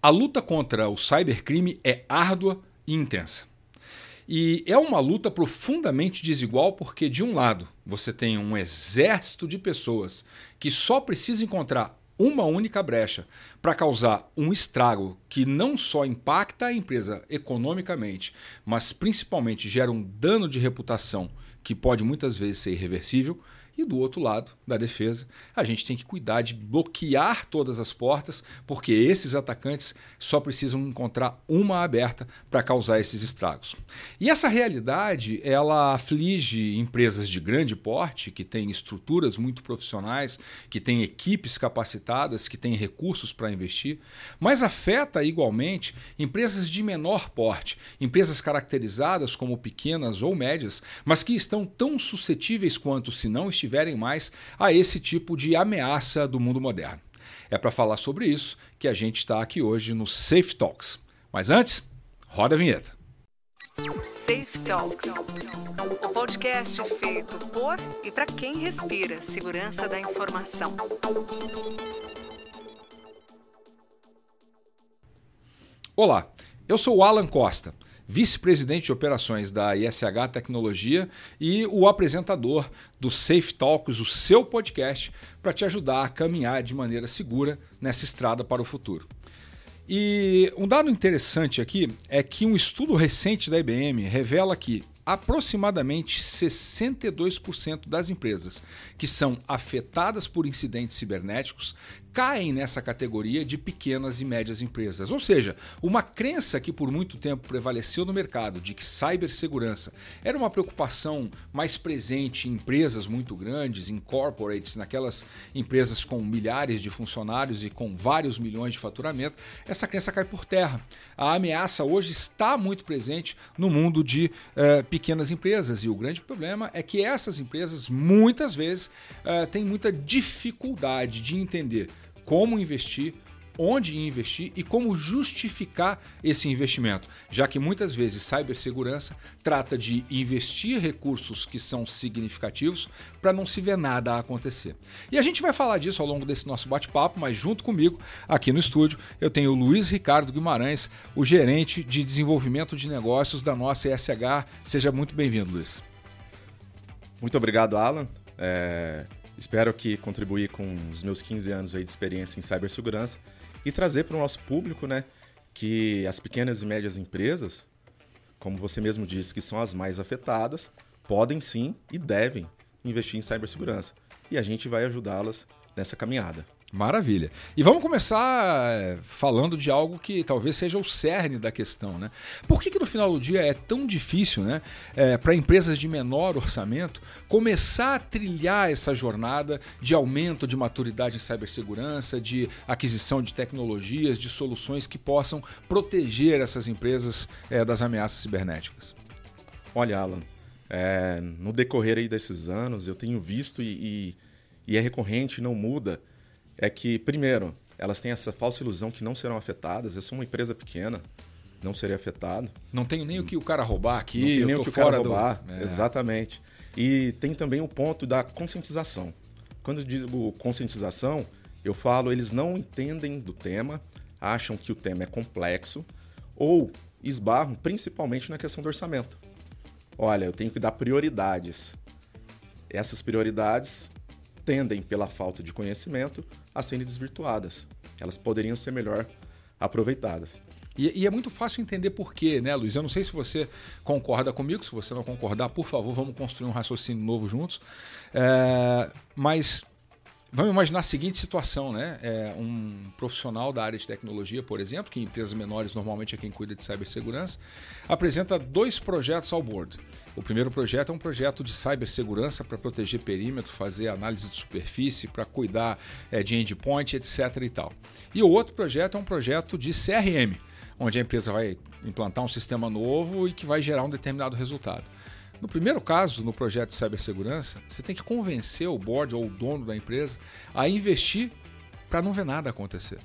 A luta contra o cybercrime é árdua e intensa. E é uma luta profundamente desigual porque, de um lado, você tem um exército de pessoas que só precisa encontrar uma única brecha para causar um estrago que não só impacta a empresa economicamente, mas principalmente gera um dano de reputação que pode muitas vezes ser irreversível. E do outro lado, da defesa, a gente tem que cuidar de bloquear todas as portas, porque esses atacantes só precisam encontrar uma aberta para causar esses estragos. E essa realidade, ela aflige empresas de grande porte, que têm estruturas muito profissionais, que têm equipes capacitadas, que têm recursos para investir, mas afeta igualmente empresas de menor porte, empresas caracterizadas como pequenas ou médias, mas que estão tão suscetíveis quanto se não estiverem estiverem mais a esse tipo de ameaça do mundo moderno. É para falar sobre isso que a gente está aqui hoje no Safe Talks. Mas antes, roda a vinheta. Safe Talks, o podcast feito por e para quem respira segurança da informação. Olá, eu sou o Alan Costa vice-presidente de operações da ISH Tecnologia e o apresentador do Safe Talks, o seu podcast, para te ajudar a caminhar de maneira segura nessa estrada para o futuro. E um dado interessante aqui é que um estudo recente da IBM revela que aproximadamente 62% das empresas que são afetadas por incidentes cibernéticos caem nessa categoria de pequenas e médias empresas. Ou seja, uma crença que por muito tempo prevaleceu no mercado de que cibersegurança era uma preocupação mais presente em empresas muito grandes, em corporates, naquelas empresas com milhares de funcionários e com vários milhões de faturamento, essa crença cai por terra. A ameaça hoje está muito presente no mundo de uh, pequenas empresas e o grande problema é que essas empresas muitas vezes uh, têm muita dificuldade de entender como investir, onde investir e como justificar esse investimento, já que muitas vezes cibersegurança trata de investir recursos que são significativos para não se ver nada acontecer. E a gente vai falar disso ao longo desse nosso bate-papo, mas junto comigo, aqui no estúdio, eu tenho o Luiz Ricardo Guimarães, o gerente de desenvolvimento de negócios da nossa ESH. Seja muito bem-vindo, Luiz. Muito obrigado, Alan. É, Espero que contribuir com os meus 15 anos de experiência em cibersegurança e trazer para o nosso público né, que as pequenas e médias empresas, como você mesmo disse, que são as mais afetadas, podem sim e devem investir em cibersegurança. E a gente vai ajudá-las nessa caminhada. Maravilha. E vamos começar eh, falando de algo que talvez seja o cerne da questão. Né? Por que, que no final do dia é tão difícil né, é, para empresas de menor orçamento começar a trilhar essa jornada de aumento de maturidade em cibersegurança, de aquisição de tecnologias, de soluções que possam proteger essas empresas é, das ameaças cibernéticas? Olha, Alan, é, no decorrer aí desses anos eu tenho visto e, e, e é recorrente, não muda é que, primeiro, elas têm essa falsa ilusão que não serão afetadas. Eu sou uma empresa pequena, não serei afetado. Não tenho nem o que o cara roubar aqui, não tenho nem o que o cara roubar. Do... É. Exatamente. E tem também o ponto da conscientização. Quando eu digo conscientização, eu falo, eles não entendem do tema, acham que o tema é complexo ou esbarram principalmente na questão do orçamento. Olha, eu tenho que dar prioridades. Essas prioridades tendem, pela falta de conhecimento, a serem desvirtuadas. Elas poderiam ser melhor aproveitadas. E, e, é muito fácil entender por quê, né, Luiz? Eu não sei se você concorda comigo, se você não concordar, por favor, vamos construir um raciocínio novo juntos. É, mas Vamos imaginar a seguinte situação, né? É um profissional da área de tecnologia, por exemplo, que em empresas menores normalmente é quem cuida de cibersegurança, apresenta dois projetos ao board. O primeiro projeto é um projeto de cibersegurança para proteger perímetro, fazer análise de superfície, para cuidar é, de endpoint, etc. e tal. E o outro projeto é um projeto de CRM, onde a empresa vai implantar um sistema novo e que vai gerar um determinado resultado. No primeiro caso, no projeto de cibersegurança, você tem que convencer o board ou o dono da empresa a investir para não ver nada acontecer.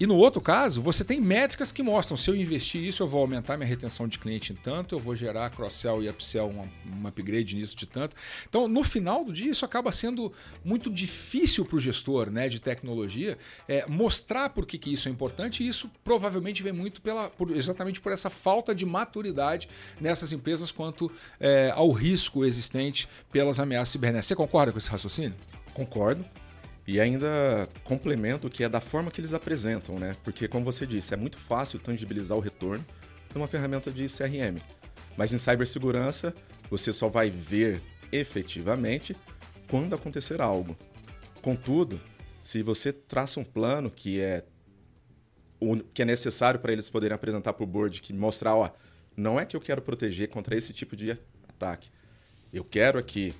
E no outro caso, você tem métricas que mostram: se eu investir isso, eu vou aumentar minha retenção de cliente em tanto, eu vou gerar cross-sell e upsell, um, um upgrade nisso de tanto. Então, no final do dia, isso acaba sendo muito difícil para o gestor né, de tecnologia é, mostrar por que, que isso é importante, e isso provavelmente vem muito pela, por, exatamente por essa falta de maturidade nessas empresas quanto é, ao risco existente pelas ameaças cibernéticas. Você concorda com esse raciocínio? Concordo. E ainda complemento que é da forma que eles apresentam, né? Porque, como você disse, é muito fácil tangibilizar o retorno numa ferramenta de CRM. Mas em cibersegurança, você só vai ver efetivamente quando acontecer algo. Contudo, se você traça um plano que é que é necessário para eles poderem apresentar para o board, que mostrar, ó, não é que eu quero proteger contra esse tipo de ataque. Eu quero aqui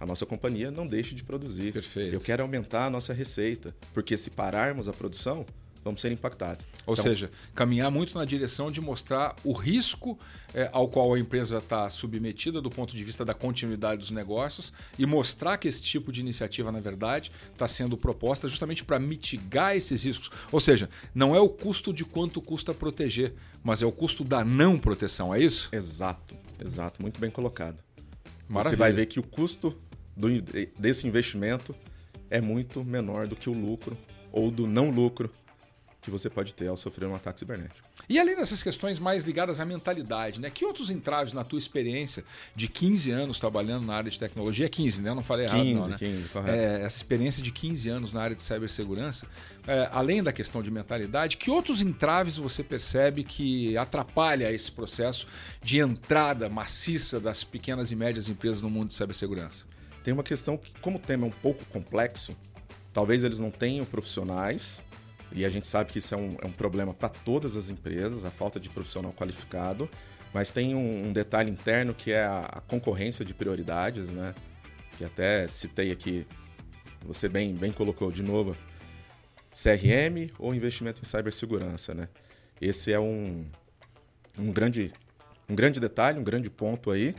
a nossa companhia não deixe de produzir. Perfeito. Eu quero aumentar a nossa receita, porque se pararmos a produção, vamos ser impactados. Ou então, seja, caminhar muito na direção de mostrar o risco é, ao qual a empresa está submetida do ponto de vista da continuidade dos negócios e mostrar que esse tipo de iniciativa, na verdade, está sendo proposta justamente para mitigar esses riscos. Ou seja, não é o custo de quanto custa proteger, mas é o custo da não proteção, é isso? Exato, exato. Muito bem colocado. Maravilha. Você vai ver que o custo do, desse investimento é muito menor do que o lucro ou do não lucro que você pode ter ao sofrer um ataque cibernético. E além dessas questões mais ligadas à mentalidade, né? Que outros entraves na tua experiência de 15 anos trabalhando na área de tecnologia? 15, né? Eu não falei errado, 15, não, né? 15, correto. É, essa experiência de 15 anos na área de cibersegurança, é, além da questão de mentalidade, que outros entraves você percebe que atrapalha esse processo de entrada maciça das pequenas e médias empresas no mundo de cibersegurança? Tem uma questão que, como o tema é um pouco complexo, talvez eles não tenham profissionais, e a gente sabe que isso é um, é um problema para todas as empresas, a falta de profissional qualificado, mas tem um, um detalhe interno que é a, a, concorrência de prioridades, né? Que até citei aqui, você bem, bem colocou de novo, CRM ou investimento em cibersegurança, né? Esse é um, um, grande, um grande detalhe, um grande ponto aí.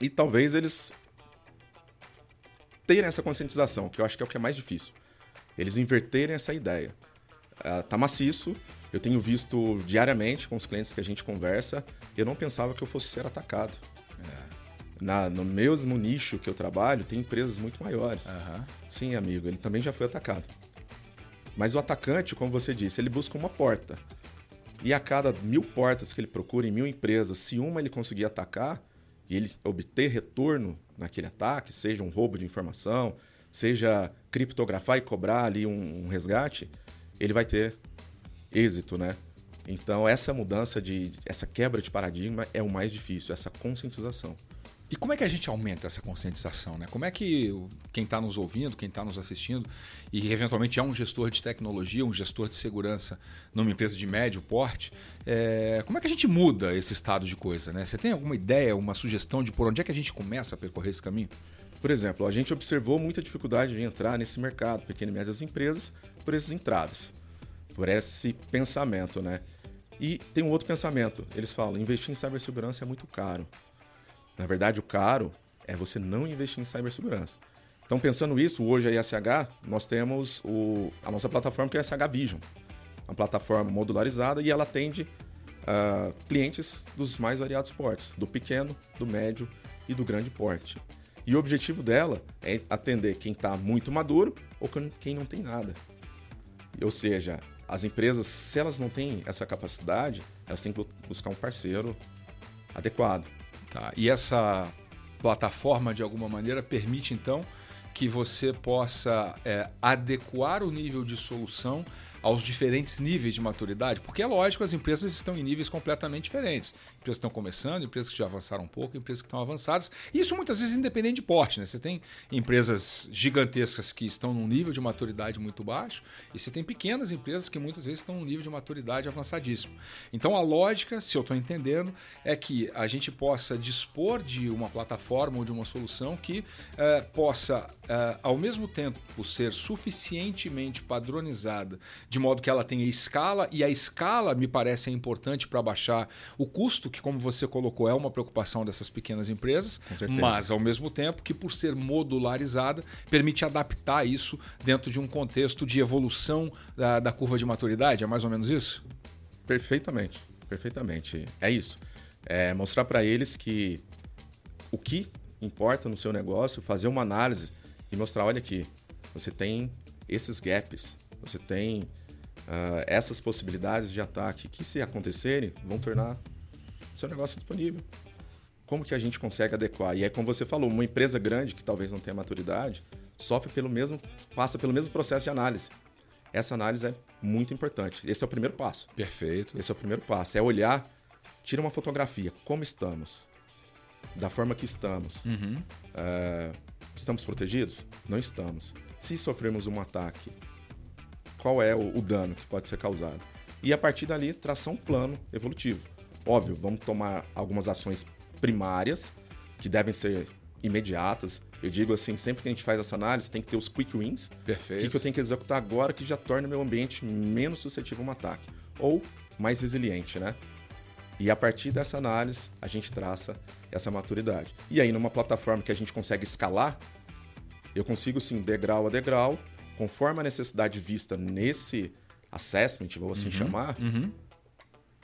E talvez eles terem essa conscientização, que eu acho que é o que é mais difícil. Eles inverterem essa ideia. Uh, tá maciço, eu tenho visto diariamente com os clientes que a gente conversa, eu não pensava que eu fosse ser atacado. É. Na, no mesmo nicho que eu trabalho, tem empresas muito maiores. Uhum. Sim, amigo, ele também já foi atacado. Mas o atacante, como você disse, ele busca uma porta. E a cada mil portas que ele procura em mil empresas, se uma ele conseguir atacar e ele obter retorno naquele ataque, seja um roubo de informação, seja criptografar e cobrar ali um, um resgate, ele vai ter êxito, né? Então essa mudança de essa quebra de paradigma é o mais difícil, essa conscientização. E como é que a gente aumenta essa conscientização? Né? Como é que quem está nos ouvindo, quem está nos assistindo, e eventualmente é um gestor de tecnologia, um gestor de segurança numa empresa de médio porte, é... como é que a gente muda esse estado de coisa? Né? Você tem alguma ideia, uma sugestão de por onde é que a gente começa a percorrer esse caminho? Por exemplo, a gente observou muita dificuldade de entrar nesse mercado, pequenas e médias empresas, por esses entraves, por esse pensamento, né? E tem um outro pensamento. Eles falam, investir em cibersegurança é muito caro. Na verdade, o caro é você não investir em cibersegurança. Então, pensando isso, hoje a ISH, nós temos o, a nossa plataforma que é a SH Vision. Uma plataforma modularizada e ela atende uh, clientes dos mais variados portes, do pequeno, do médio e do grande porte. E o objetivo dela é atender quem está muito maduro ou quem não tem nada. Ou seja, as empresas, se elas não têm essa capacidade, elas têm que buscar um parceiro adequado. Tá? E essa plataforma, de alguma maneira, permite então que você possa é, adequar o nível de solução aos diferentes níveis de maturidade, porque é lógico, as empresas estão em níveis completamente diferentes. Empresas que estão começando, empresas que já avançaram um pouco, empresas que estão avançadas. Isso muitas vezes independente de porte. Né? Você tem empresas gigantescas que estão num nível de maturidade muito baixo e você tem pequenas empresas que muitas vezes estão num nível de maturidade avançadíssimo. Então a lógica, se eu estou entendendo, é que a gente possa dispor de uma plataforma ou de uma solução que uh, possa, uh, ao mesmo tempo, ser suficientemente padronizada de modo que ela tenha escala, e a escala me parece é importante para baixar o custo, que, como você colocou, é uma preocupação dessas pequenas empresas, mas ao mesmo tempo que, por ser modularizada, permite adaptar isso dentro de um contexto de evolução da, da curva de maturidade. É mais ou menos isso? Perfeitamente, perfeitamente. É isso. É mostrar para eles que o que importa no seu negócio, fazer uma análise e mostrar, olha aqui, você tem esses gaps, você tem uh, essas possibilidades de ataque que, se acontecerem, vão tornar seu negócio disponível. Como que a gente consegue adequar? E é como você falou, uma empresa grande que talvez não tenha maturidade sofre pelo mesmo, passa pelo mesmo processo de análise. Essa análise é muito importante. Esse é o primeiro passo. Perfeito. Esse é o primeiro passo. É olhar, tira uma fotografia. Como estamos? Da forma que estamos. Uhum. É, estamos protegidos? Não estamos. Se sofrermos um ataque, qual é o, o dano que pode ser causado? E a partir dali, traçar um plano evolutivo. Óbvio, vamos tomar algumas ações primárias, que devem ser imediatas. Eu digo assim, sempre que a gente faz essa análise, tem que ter os quick wins. Perfeito. O que eu tenho que executar agora que já torna o meu ambiente menos suscetível a um ataque. Ou mais resiliente, né? E a partir dessa análise, a gente traça essa maturidade. E aí, numa plataforma que a gente consegue escalar, eu consigo sim, degrau a degrau, conforme a necessidade vista nesse assessment, vou assim uhum, chamar, uhum.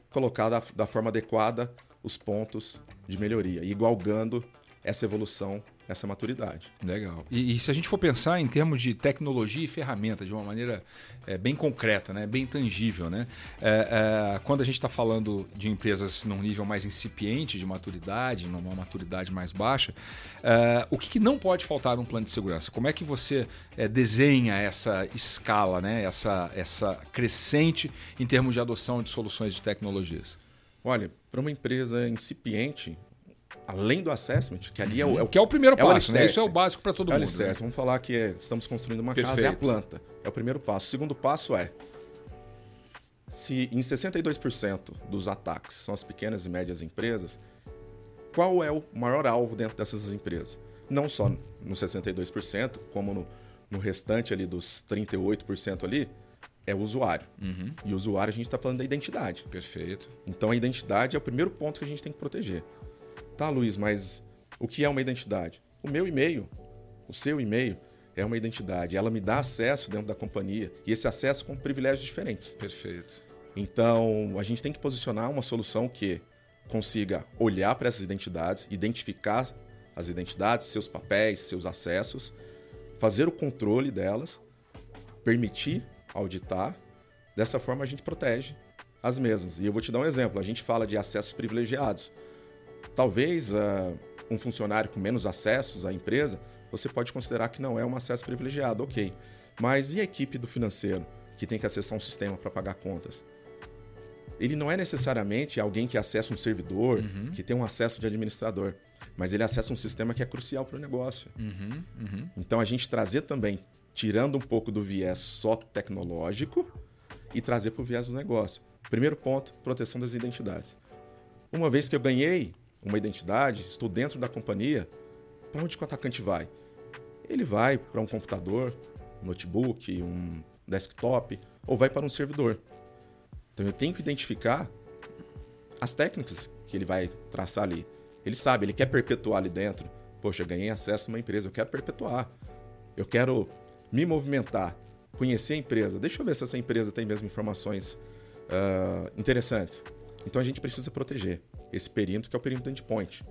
colocar da, da forma adequada os pontos de melhoria, e igualgando essa evolução essa maturidade. Legal. E, e, se a gente for pensar em termos de tecnologia e ferramenta, de uma maneira é, bem concreta, né? bem tangível, né? É, é, quando a gente está falando de empresas num nível mais incipiente de maturidade, numa maturidade mais baixa, é, o que, que, não pode faltar num plano de segurança? Como é que você é, desenha essa escala, né? essa, essa crescente em termos de adoção de soluções de tecnologias? Olha, para uma empresa incipiente, além do assessment, que ali é o, é o que é o primeiro é passo, o né? Isso é o básico para todo é mundo. Né? Vamos falar que é, estamos construindo uma Perfeito. casa, é a planta. É o primeiro passo. O segundo passo é se em 62% dos ataques são as pequenas e médias empresas, qual é o maior alvo dentro dessas empresas? Não só no 62%, como no, no restante ali dos 38% ali, é o usuário. Uhum. E o usuário a gente está falando da identidade. Perfeito. Então a identidade é o primeiro ponto que a gente tem que proteger. Tá, Luiz, mas o que é uma identidade? O meu e-mail, o seu e-mail, é uma identidade. Ela me dá acesso dentro da companhia e esse acesso com privilégios diferentes. Perfeito. Então, a gente tem que posicionar uma solução que consiga olhar para essas identidades, identificar as identidades, seus papéis, seus acessos, fazer o controle delas, permitir auditar. Dessa forma, a gente protege as mesmas. E eu vou te dar um exemplo. A gente fala de acessos privilegiados. Talvez uh, um funcionário com menos acessos à empresa, você pode considerar que não é um acesso privilegiado, ok. Mas e a equipe do financeiro, que tem que acessar um sistema para pagar contas? Ele não é necessariamente alguém que acessa um servidor, uhum. que tem um acesso de administrador, mas ele acessa um sistema que é crucial para o negócio. Uhum, uhum. Então a gente trazer também, tirando um pouco do viés só tecnológico e trazer para o viés do negócio. Primeiro ponto, proteção das identidades. Uma vez que eu ganhei uma identidade, estou dentro da companhia, para onde o atacante vai? Ele vai para um computador, um notebook, um desktop, ou vai para um servidor. Então eu tenho que identificar as técnicas que ele vai traçar ali. Ele sabe, ele quer perpetuar ali dentro. Poxa, ganhei acesso a uma empresa, eu quero perpetuar. Eu quero me movimentar, conhecer a empresa. Deixa eu ver se essa empresa tem mesmo informações uh, interessantes. Então a gente precisa proteger esse perímetro, que é o perímetro endpoint.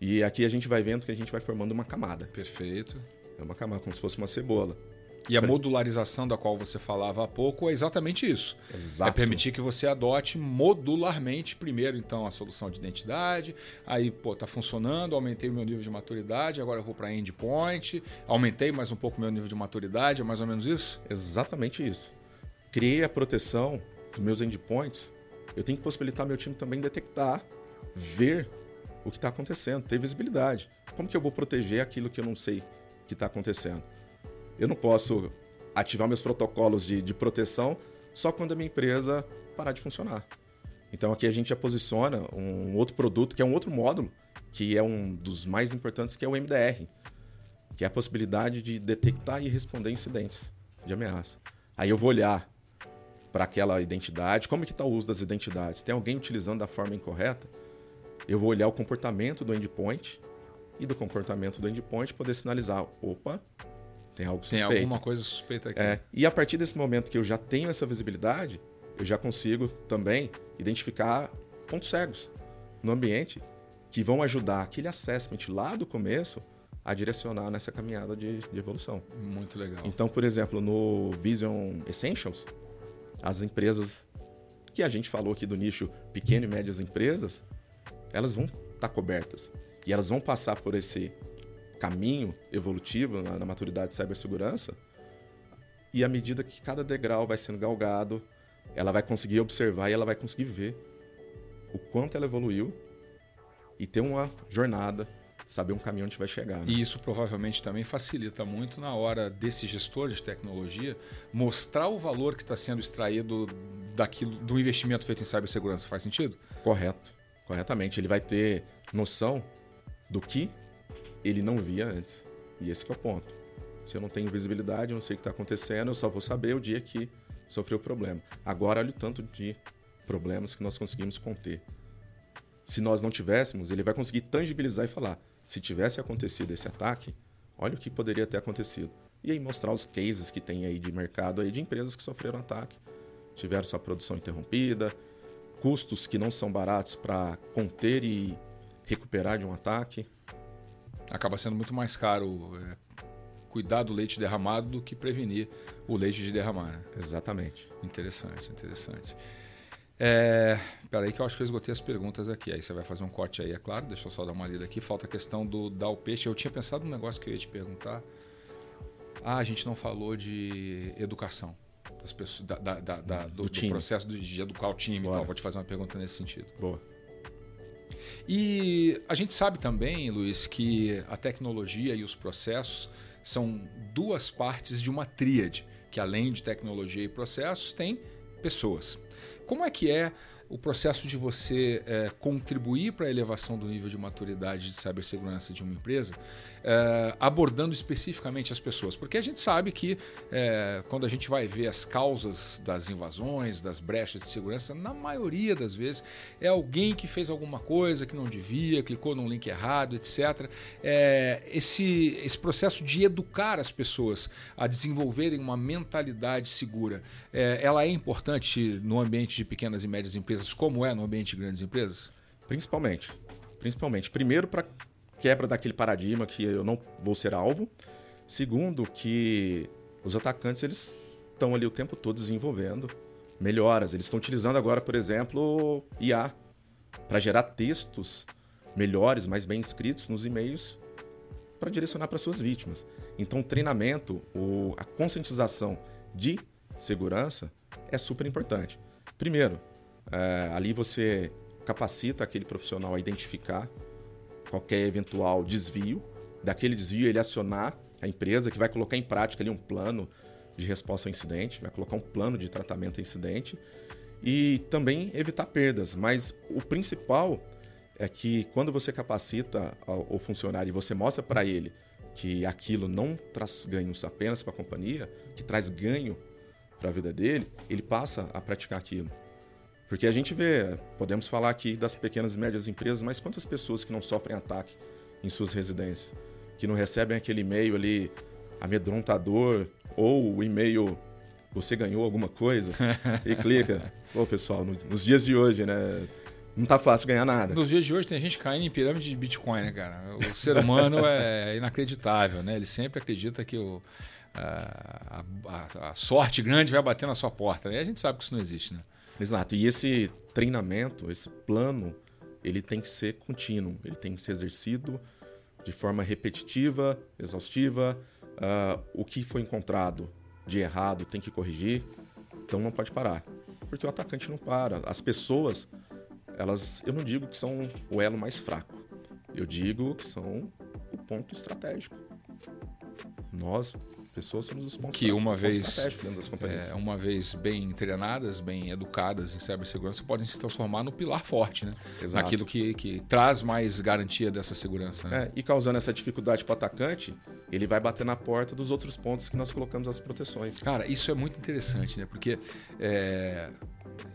E aqui a gente vai vendo que a gente vai formando uma camada. Perfeito. É uma camada, como se fosse uma cebola. E a modularização da qual você falava há pouco é exatamente isso. Exato. É permitir que você adote modularmente primeiro então a solução de identidade, aí pô, tá funcionando, aumentei o meu nível de maturidade, agora eu vou para endpoint, aumentei mais um pouco o meu nível de maturidade, é mais ou menos isso? Exatamente isso. Criei a proteção dos meus endpoints eu tenho que possibilitar meu time também detectar, ver o que está acontecendo, ter visibilidade. Como que eu vou proteger aquilo que eu não sei que está acontecendo? Eu não posso ativar meus protocolos de, de proteção só quando a minha empresa parar de funcionar. Então aqui a gente já posiciona um outro produto, que é um outro módulo, que é um dos mais importantes, que é o MDR, que é a possibilidade de detectar e responder incidentes de ameaça. Aí eu vou olhar para aquela identidade. Como é que está o uso das identidades? Tem alguém utilizando da forma incorreta? Eu vou olhar o comportamento do endpoint e do comportamento do endpoint poder sinalizar, opa, tem algo suspeito. Tem alguma coisa suspeita aqui. É, e a partir desse momento que eu já tenho essa visibilidade, eu já consigo também identificar pontos cegos no ambiente que vão ajudar aquele assessment lá do começo a direcionar nessa caminhada de, de evolução. Muito legal. Então, por exemplo, no Vision Essentials, as empresas que a gente falou aqui do nicho pequeno e médias empresas, elas vão estar tá cobertas. E elas vão passar por esse caminho evolutivo na, na maturidade de cibersegurança. E à medida que cada degrau vai sendo galgado, ela vai conseguir observar e ela vai conseguir ver o quanto ela evoluiu e ter uma jornada saber um caminho onde vai chegar. Né? E isso provavelmente também facilita muito na hora desse gestor de tecnologia mostrar o valor que está sendo extraído daquilo, do investimento feito em cibersegurança. Faz sentido? Correto, corretamente. Ele vai ter noção do que ele não via antes. E esse é o ponto. Se eu não tenho visibilidade, eu não sei o que está acontecendo, eu só vou saber o dia que sofreu o problema. Agora, olha o tanto de problemas que nós conseguimos conter. Se nós não tivéssemos, ele vai conseguir tangibilizar e falar: se tivesse acontecido esse ataque, olha o que poderia ter acontecido. E aí mostrar os cases que tem aí de mercado aí de empresas que sofreram ataque, tiveram sua produção interrompida, custos que não são baratos para conter e recuperar de um ataque. Acaba sendo muito mais caro é, cuidar do leite derramado do que prevenir o leite de derramar. Né? Exatamente. Interessante, interessante. É, peraí que eu acho que eu esgotei as perguntas aqui. Aí você vai fazer um corte aí, é claro. Deixa eu só dar uma lida aqui. Falta a questão do dar o peixe. Eu tinha pensado num negócio que eu ia te perguntar. Ah, a gente não falou de educação. Das pessoas, da, da, da, do, do, do processo de, de, educar o time Bora. e tal. Vou te fazer uma pergunta nesse sentido. Boa. E a gente sabe também, Luiz, que a tecnologia e os processos são duas partes de uma tríade, que além de tecnologia e processos, tem pessoas. Como é que é o processo de você é, contribuir para a elevação do nível de maturidade de cibersegurança de uma empresa, é, abordando especificamente as pessoas? Porque a gente sabe que é, quando a gente vai ver as causas das invasões, das brechas de segurança, na maioria das vezes é alguém que fez alguma coisa que não devia, clicou num link errado, etc. É, esse, esse processo de educar as pessoas a desenvolverem uma mentalidade segura, é, ela é importante no ambiente de pequenas e médias empresas empresas, como é no ambiente de grandes empresas? Principalmente. Principalmente. Primeiro, para quebra daquele paradigma que eu não vou ser alvo. Segundo, que os atacantes eles estão ali o tempo todo desenvolvendo melhoras. Eles estão utilizando agora, por exemplo, IA para gerar textos melhores, mais bem escritos nos e-mails para direcionar para suas vítimas. Então, o treinamento, o, a conscientização de segurança é super importante. Primeiro, é, ali você capacita aquele profissional a identificar qualquer eventual desvio, daquele desvio ele acionar a empresa que vai colocar em prática ali um plano de resposta ao incidente, vai colocar um plano de tratamento ao incidente e também evitar perdas. Mas o principal é que quando você capacita o funcionário e você mostra para ele que aquilo não traz ganhos apenas para a companhia, que traz ganho para a vida dele, ele passa a praticar aquilo. Porque a gente vê, podemos falar aqui das pequenas e médias empresas, mas quantas pessoas que não sofrem ataque em suas residências? Que não recebem aquele e-mail ali amedrontador ou o e-mail você ganhou alguma coisa e clica. Pô, pessoal, nos dias de hoje, né? Não tá fácil ganhar nada. Nos dias de hoje tem gente caindo em pirâmide de Bitcoin, né, cara? O ser humano é inacreditável, né? Ele sempre acredita que o, a, a, a sorte grande vai bater na sua porta. Né? E a gente sabe que isso não existe, né? Exato. E esse treinamento, esse plano, ele tem que ser contínuo, ele tem que ser exercido de forma repetitiva, exaustiva. Uh, o que foi encontrado de errado tem que corrigir, então não pode parar, porque o atacante não para. As pessoas, elas, eu não digo que são o elo mais fraco, eu digo que são o ponto estratégico. Nós pessoas somos os pontos que uma vez. É, uma vez bem treinadas, bem educadas em cibersegurança, podem se transformar no pilar forte, né? Exato. Aquilo que, que traz mais garantia dessa segurança. Né? É, e causando essa dificuldade para o atacante, ele vai bater na porta dos outros pontos que nós colocamos as proteções. Cara, isso é muito interessante, né? Porque é,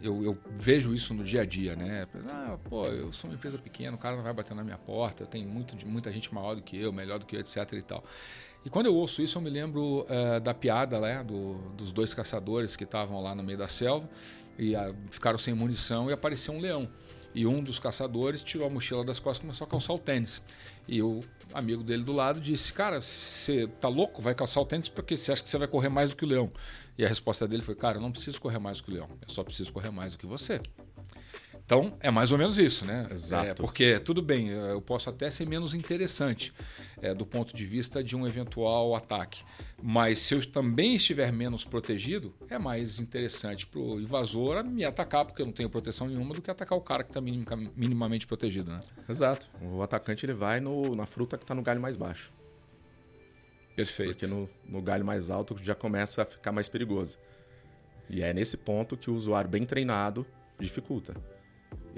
eu, eu, vejo isso no dia a dia, né? Ah, pô, eu sou uma empresa pequena, o cara não vai bater na minha porta, eu tenho muito, muita gente maior do que eu, melhor do que eu, etc e tal. E quando eu ouço isso, eu me lembro uh, da piada né, do, dos dois caçadores que estavam lá no meio da selva e uh, ficaram sem munição e apareceu um leão. E um dos caçadores tirou a mochila das costas e começou a calçar o tênis. E o amigo dele do lado disse: Cara, você tá louco? Vai calçar o tênis porque você acha que você vai correr mais do que o leão. E a resposta dele foi: Cara, eu não preciso correr mais do que o leão, eu só preciso correr mais do que você. Então, é mais ou menos isso, né? Exato. É, porque, tudo bem, eu posso até ser menos interessante é, do ponto de vista de um eventual ataque. Mas se eu também estiver menos protegido, é mais interessante para o invasor me atacar, porque eu não tenho proteção nenhuma, do que atacar o cara que está minimamente protegido, né? Exato. O atacante ele vai no, na fruta que está no galho mais baixo. Perfeito. Porque no, no galho mais alto já começa a ficar mais perigoso. E é nesse ponto que o usuário bem treinado dificulta.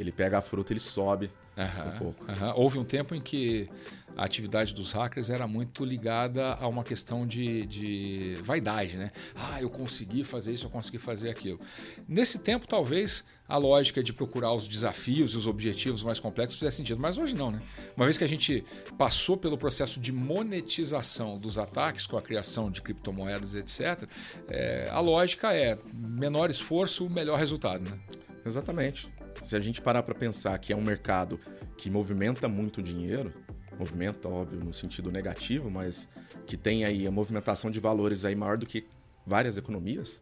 Ele pega a fruta, ele sobe uhum, um pouco. Uhum. Houve um tempo em que a atividade dos hackers era muito ligada a uma questão de, de vaidade, né? Ah, eu consegui fazer isso, eu consegui fazer aquilo. Nesse tempo, talvez a lógica de procurar os desafios e os objetivos mais complexos fizesse sentido, mas hoje não, né? Uma vez que a gente passou pelo processo de monetização dos ataques com a criação de criptomoedas, etc., é, a lógica é menor esforço, melhor resultado, né? Exatamente. Se a gente parar para pensar que é um mercado que movimenta muito dinheiro, movimenta, óbvio, no sentido negativo, mas que tem aí a movimentação de valores aí maior do que várias economias.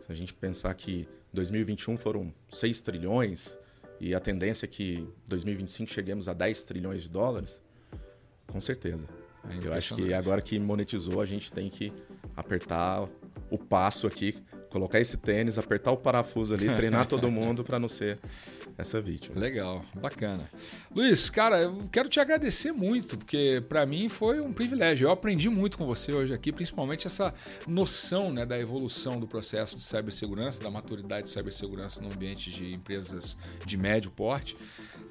Se a gente pensar que 2021 foram 6 trilhões e a tendência é que 2025 cheguemos a 10 trilhões de dólares, com certeza. É Eu acho que agora que monetizou, a gente tem que apertar o passo aqui colocar esse tênis, apertar o parafuso ali, treinar todo mundo para não ser essa vítima. Legal, bacana. Luiz, cara, eu quero te agradecer muito, porque para mim foi um privilégio. Eu aprendi muito com você hoje aqui, principalmente essa noção né, da evolução do processo de cibersegurança, da maturidade de cibersegurança no ambiente de empresas de médio porte.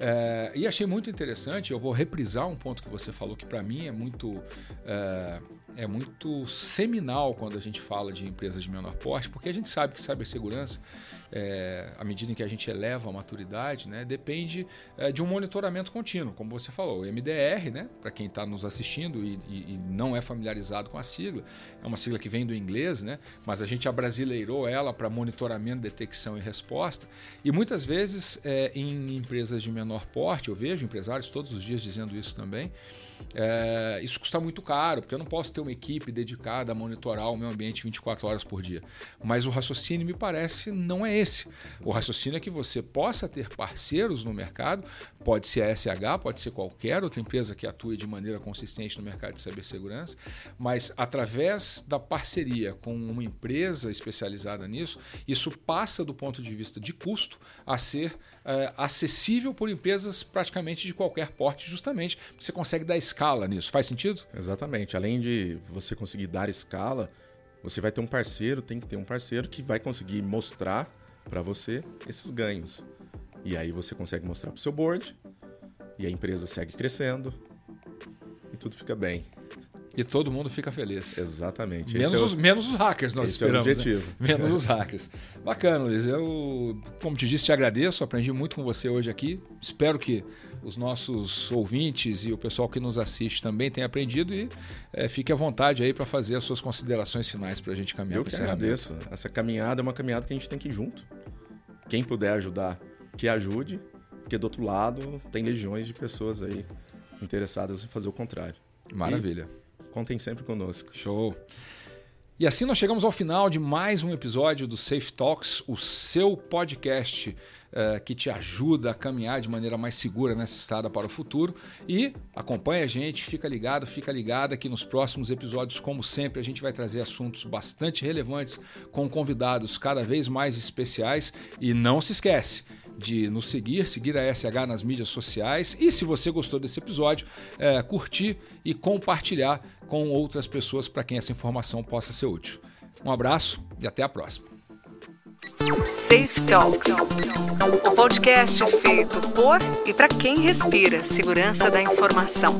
É, e achei muito interessante, eu vou reprisar um ponto que você falou que para mim é muito. É, é muito seminal quando a gente fala de empresas de menor porte, porque a gente sabe que cibersegurança é, à medida em que a gente eleva a maturidade, né, depende é, de um monitoramento contínuo, como você falou. O MDR, né, para quem está nos assistindo e, e, e, não é familiarizado com a sigla, é uma sigla que vem do inglês, né, mas a gente abrasileirou ela para monitoramento, detecção e resposta. E muitas vezes, é, em empresas de menor porte, eu vejo empresários todos os dias dizendo isso também, é, isso custa muito caro, porque eu não posso ter uma equipe dedicada a monitorar o meu ambiente 24 horas por dia. Mas o raciocínio me parece não é esse. O raciocínio é que você possa ter parceiros no mercado, pode ser a SH, pode ser qualquer outra empresa que atue de maneira consistente no mercado de cibersegurança, mas através da parceria com uma empresa especializada nisso, isso passa do ponto de vista de custo a ser é, acessível por empresas praticamente de qualquer porte, justamente porque você consegue dar escala nisso. Faz sentido? Exatamente. Além de você conseguir dar escala, você vai ter um parceiro, tem que ter um parceiro que vai conseguir mostrar para você esses ganhos. E aí você consegue mostrar para o seu board, e a empresa segue crescendo, e tudo fica bem. E todo mundo fica feliz. Exatamente. Menos, é o... os, menos os hackers, nós Esse esperamos. É o objetivo. Né? Menos os hackers. Bacana, Luiz. Eu, como te disse, te agradeço. Aprendi muito com você hoje aqui. Espero que os nossos ouvintes e o pessoal que nos assiste também tenham aprendido e é, fique à vontade aí para fazer as suas considerações finais para a gente caminhar. Eu que agradeço. Essa caminhada é uma caminhada que a gente tem que ir junto. Quem puder ajudar, que ajude, porque do outro lado tem legiões de pessoas aí interessadas em fazer o contrário. Maravilha. E Contem sempre conosco. Show. E assim nós chegamos ao final de mais um episódio do Safe Talks, o seu podcast uh, que te ajuda a caminhar de maneira mais segura nessa estrada para o futuro. E acompanha a gente, fica ligado, fica ligada que nos próximos episódios, como sempre, a gente vai trazer assuntos bastante relevantes com convidados cada vez mais especiais. E não se esquece, de nos seguir, seguir a SH nas mídias sociais e, se você gostou desse episódio, é, curtir e compartilhar com outras pessoas para quem essa informação possa ser útil. Um abraço e até a próxima. Safe Talks, o podcast feito por e para quem respira segurança da informação.